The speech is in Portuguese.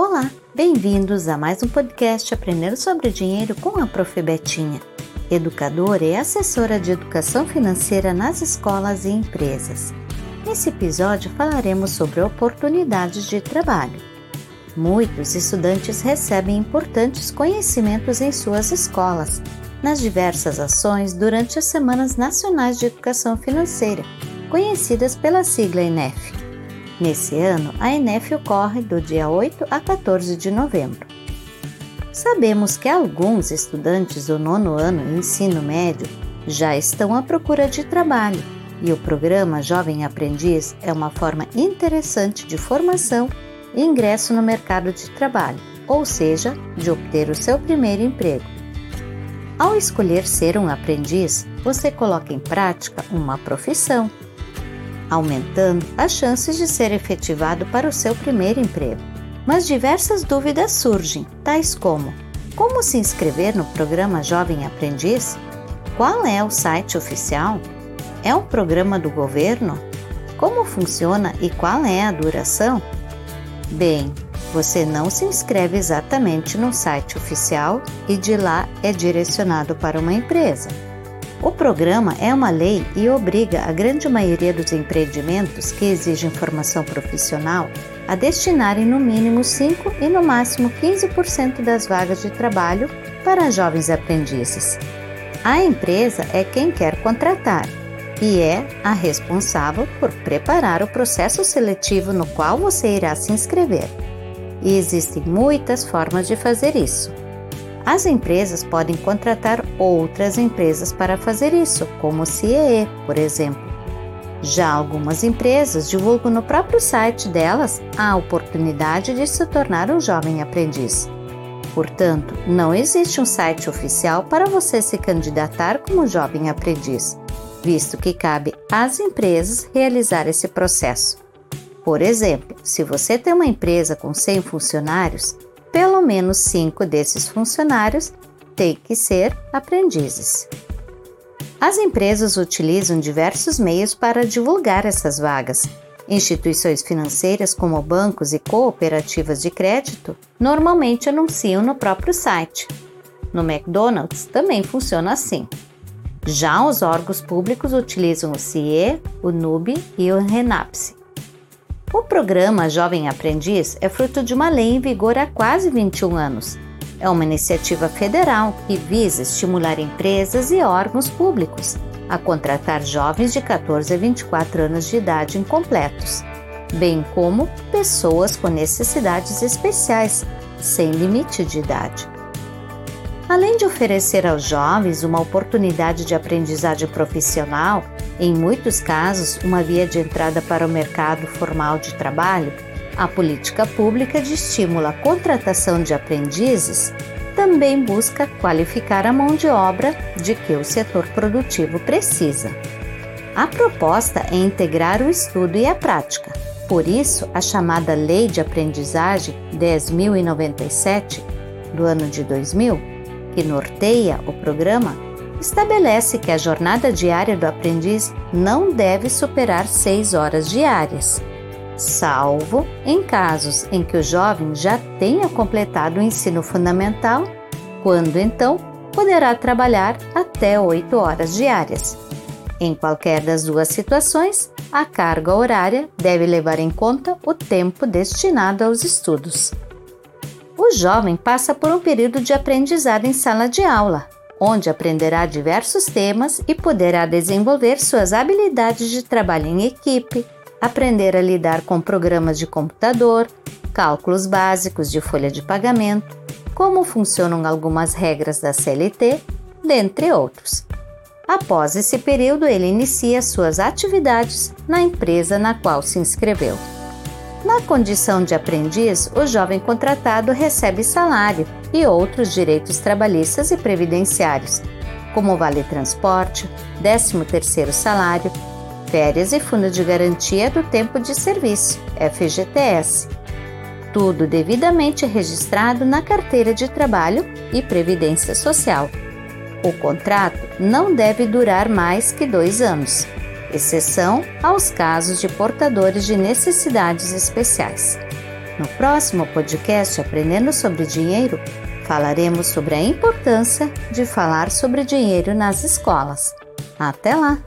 Olá, bem-vindos a mais um podcast Aprendendo sobre Dinheiro com a Prof. Betinha, educadora e assessora de educação financeira nas escolas e empresas. Nesse episódio falaremos sobre oportunidades de trabalho. Muitos estudantes recebem importantes conhecimentos em suas escolas, nas diversas ações durante as Semanas Nacionais de Educação Financeira, conhecidas pela sigla INEF. Nesse ano, a INEF ocorre do dia 8 a 14 de novembro. Sabemos que alguns estudantes do nono ano ensino médio já estão à procura de trabalho e o programa Jovem Aprendiz é uma forma interessante de formação e ingresso no mercado de trabalho, ou seja, de obter o seu primeiro emprego. Ao escolher ser um aprendiz, você coloca em prática uma profissão aumentando as chances de ser efetivado para o seu primeiro emprego. Mas diversas dúvidas surgem, tais como: como se inscrever no programa Jovem Aprendiz? Qual é o site oficial? É um programa do governo? Como funciona e qual é a duração? Bem, você não se inscreve exatamente no site oficial e de lá é direcionado para uma empresa. O programa é uma lei e obriga a grande maioria dos empreendimentos que exigem formação profissional a destinarem no mínimo 5 e no máximo 15% das vagas de trabalho para jovens aprendizes. A empresa é quem quer contratar e é a responsável por preparar o processo seletivo no qual você irá se inscrever. E existem muitas formas de fazer isso. As empresas podem contratar outras empresas para fazer isso, como o CIE, por exemplo. Já algumas empresas divulgam no próprio site delas a oportunidade de se tornar um jovem aprendiz. Portanto, não existe um site oficial para você se candidatar como jovem aprendiz, visto que cabe às empresas realizar esse processo. Por exemplo, se você tem uma empresa com 100 funcionários, pelo menos cinco desses funcionários têm que ser aprendizes. As empresas utilizam diversos meios para divulgar essas vagas. Instituições financeiras, como bancos e cooperativas de crédito, normalmente anunciam no próprio site. No McDonald's também funciona assim. Já os órgãos públicos utilizam o CIE, o NUB e o RENAPSE. O programa Jovem Aprendiz é fruto de uma lei em vigor há quase 21 anos. É uma iniciativa federal que visa estimular empresas e órgãos públicos a contratar jovens de 14 a 24 anos de idade incompletos, bem como pessoas com necessidades especiais, sem limite de idade. Além de oferecer aos jovens uma oportunidade de aprendizagem profissional em muitos casos, uma via de entrada para o mercado formal de trabalho, a política pública de estímulo à contratação de aprendizes também busca qualificar a mão de obra de que o setor produtivo precisa. A proposta é integrar o estudo e a prática. Por isso, a chamada Lei de Aprendizagem 10.097 do ano de 2000, que norteia o programa, estabelece que a jornada diária do aprendiz não deve superar seis horas diárias, salvo em casos em que o jovem já tenha completado o ensino fundamental, quando então poderá trabalhar até oito horas diárias. Em qualquer das duas situações, a carga horária deve levar em conta o tempo destinado aos estudos. O jovem passa por um período de aprendizado em sala de aula, onde aprenderá diversos temas e poderá desenvolver suas habilidades de trabalho em equipe, aprender a lidar com programas de computador, cálculos básicos de folha de pagamento, como funcionam algumas regras da CLT, dentre outros. Após esse período, ele inicia suas atividades na empresa na qual se inscreveu. Na condição de aprendiz, o jovem contratado recebe salário e outros direitos trabalhistas e previdenciários, como vale transporte, 13º salário, férias e fundo de garantia do tempo de serviço, FGTS. Tudo devidamente registrado na carteira de trabalho e previdência social. O contrato não deve durar mais que dois anos exceção aos casos de portadores de necessidades especiais. No próximo podcast Aprendendo sobre Dinheiro, falaremos sobre a importância de falar sobre dinheiro nas escolas. Até lá!